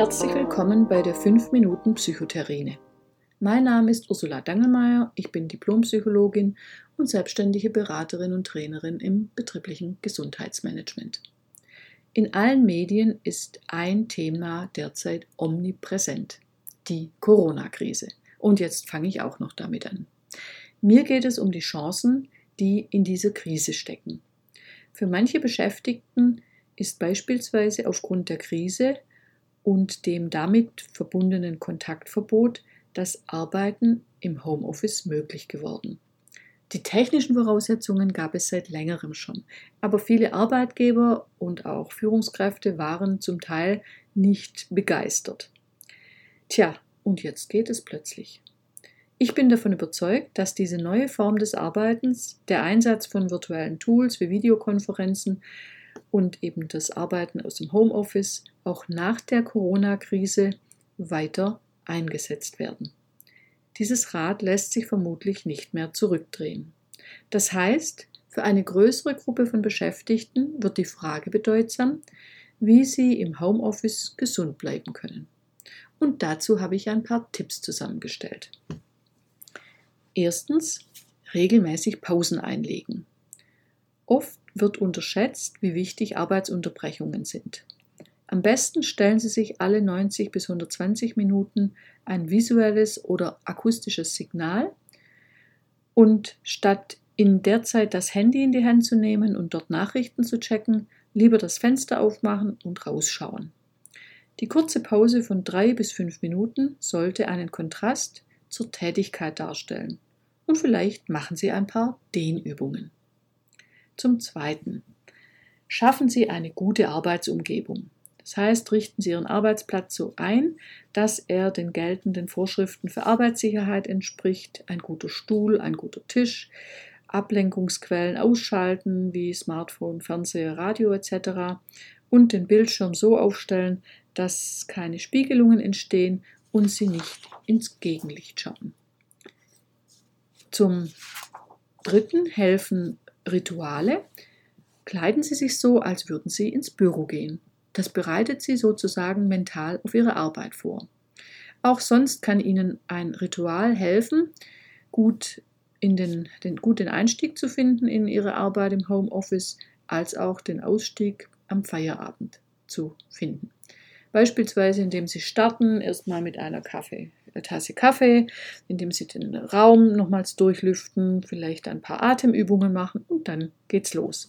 Herzlich willkommen bei der 5 Minuten Psychotherine. Mein Name ist Ursula Dangelmeier, ich bin Diplompsychologin und selbstständige Beraterin und Trainerin im betrieblichen Gesundheitsmanagement. In allen Medien ist ein Thema derzeit omnipräsent, die Corona-Krise. Und jetzt fange ich auch noch damit an. Mir geht es um die Chancen, die in dieser Krise stecken. Für manche Beschäftigten ist beispielsweise aufgrund der Krise und dem damit verbundenen Kontaktverbot das Arbeiten im Homeoffice möglich geworden. Die technischen Voraussetzungen gab es seit längerem schon, aber viele Arbeitgeber und auch Führungskräfte waren zum Teil nicht begeistert. Tja, und jetzt geht es plötzlich. Ich bin davon überzeugt, dass diese neue Form des Arbeitens, der Einsatz von virtuellen Tools wie Videokonferenzen und eben das Arbeiten aus dem Homeoffice auch nach der Corona-Krise weiter eingesetzt werden. Dieses Rad lässt sich vermutlich nicht mehr zurückdrehen. Das heißt, für eine größere Gruppe von Beschäftigten wird die Frage bedeutsam, wie sie im Homeoffice gesund bleiben können. Und dazu habe ich ein paar Tipps zusammengestellt. Erstens, regelmäßig Pausen einlegen. Oft wird unterschätzt, wie wichtig Arbeitsunterbrechungen sind. Am besten stellen Sie sich alle 90 bis 120 Minuten ein visuelles oder akustisches Signal und statt in der Zeit das Handy in die Hand zu nehmen und dort Nachrichten zu checken, lieber das Fenster aufmachen und rausschauen. Die kurze Pause von drei bis fünf Minuten sollte einen Kontrast zur Tätigkeit darstellen. Und vielleicht machen Sie ein paar Dehnübungen. Zum Zweiten. Schaffen Sie eine gute Arbeitsumgebung. Das heißt, richten Sie Ihren Arbeitsplatz so ein, dass er den geltenden Vorschriften für Arbeitssicherheit entspricht. Ein guter Stuhl, ein guter Tisch, Ablenkungsquellen ausschalten wie Smartphone, Fernseher, Radio etc. und den Bildschirm so aufstellen, dass keine Spiegelungen entstehen und Sie nicht ins Gegenlicht schauen. Zum Dritten helfen Rituale kleiden Sie sich so, als würden Sie ins Büro gehen. Das bereitet Sie sozusagen mental auf Ihre Arbeit vor. Auch sonst kann Ihnen ein Ritual helfen, gut, in den, den, gut den Einstieg zu finden in Ihre Arbeit im Homeoffice, als auch den Ausstieg am Feierabend zu finden. Beispielsweise, indem Sie starten, erstmal mit einer Kaffee, eine Tasse Kaffee, indem Sie den Raum nochmals durchlüften, vielleicht ein paar Atemübungen machen und dann geht's los.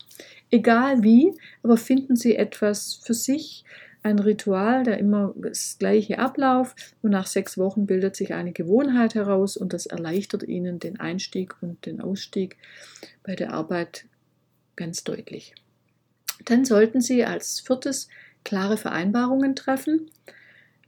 Egal wie, aber finden Sie etwas für sich, ein Ritual, der immer das gleiche Ablauf und nach sechs Wochen bildet sich eine Gewohnheit heraus und das erleichtert Ihnen den Einstieg und den Ausstieg bei der Arbeit ganz deutlich. Dann sollten Sie als viertes klare Vereinbarungen treffen,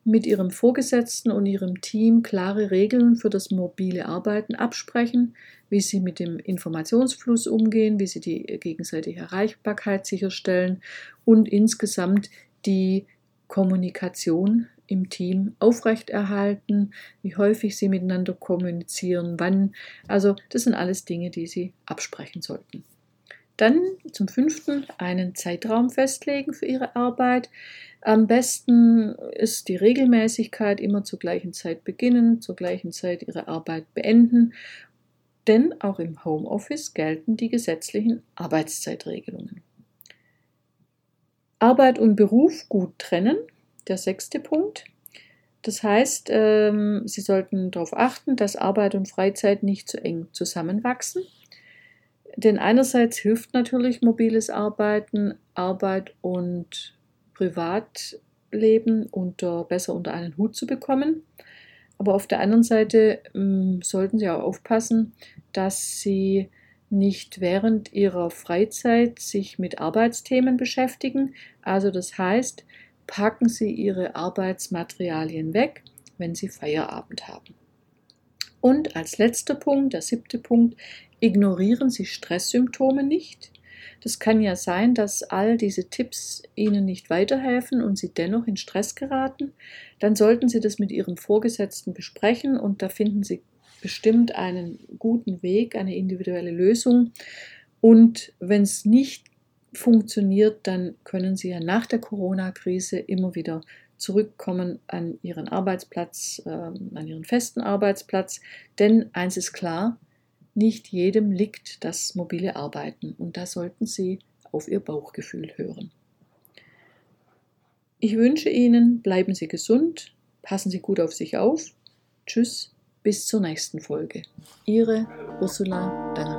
mit Ihrem Vorgesetzten und Ihrem Team klare Regeln für das mobile Arbeiten absprechen, wie Sie mit dem Informationsfluss umgehen, wie Sie die gegenseitige Erreichbarkeit sicherstellen und insgesamt die Kommunikation im Team aufrechterhalten, wie häufig Sie miteinander kommunizieren, wann. Also das sind alles Dinge, die Sie absprechen sollten. Dann zum fünften einen Zeitraum festlegen für Ihre Arbeit. Am besten ist die Regelmäßigkeit immer zur gleichen Zeit beginnen, zur gleichen Zeit Ihre Arbeit beenden. Denn auch im Homeoffice gelten die gesetzlichen Arbeitszeitregelungen. Arbeit und Beruf gut trennen, der sechste Punkt. Das heißt, ähm, Sie sollten darauf achten, dass Arbeit und Freizeit nicht zu eng zusammenwachsen. Denn einerseits hilft natürlich mobiles Arbeiten, Arbeit und Privatleben unter, besser unter einen Hut zu bekommen. Aber auf der anderen Seite ähm, sollten Sie auch aufpassen, dass Sie nicht während Ihrer Freizeit sich mit Arbeitsthemen beschäftigen. Also das heißt, packen Sie Ihre Arbeitsmaterialien weg, wenn Sie Feierabend haben. Und als letzter Punkt, der siebte Punkt, ignorieren Sie Stresssymptome nicht. Das kann ja sein, dass all diese Tipps Ihnen nicht weiterhelfen und Sie dennoch in Stress geraten. Dann sollten Sie das mit Ihrem Vorgesetzten besprechen und da finden Sie bestimmt einen guten Weg, eine individuelle Lösung. Und wenn es nicht funktioniert, dann können Sie ja nach der Corona-Krise immer wieder zurückkommen an ihren Arbeitsplatz, äh, an ihren festen Arbeitsplatz. Denn eins ist klar, nicht jedem liegt das mobile Arbeiten und da sollten Sie auf Ihr Bauchgefühl hören. Ich wünsche Ihnen, bleiben Sie gesund, passen Sie gut auf sich auf. Tschüss, bis zur nächsten Folge. Ihre Ursula Danger.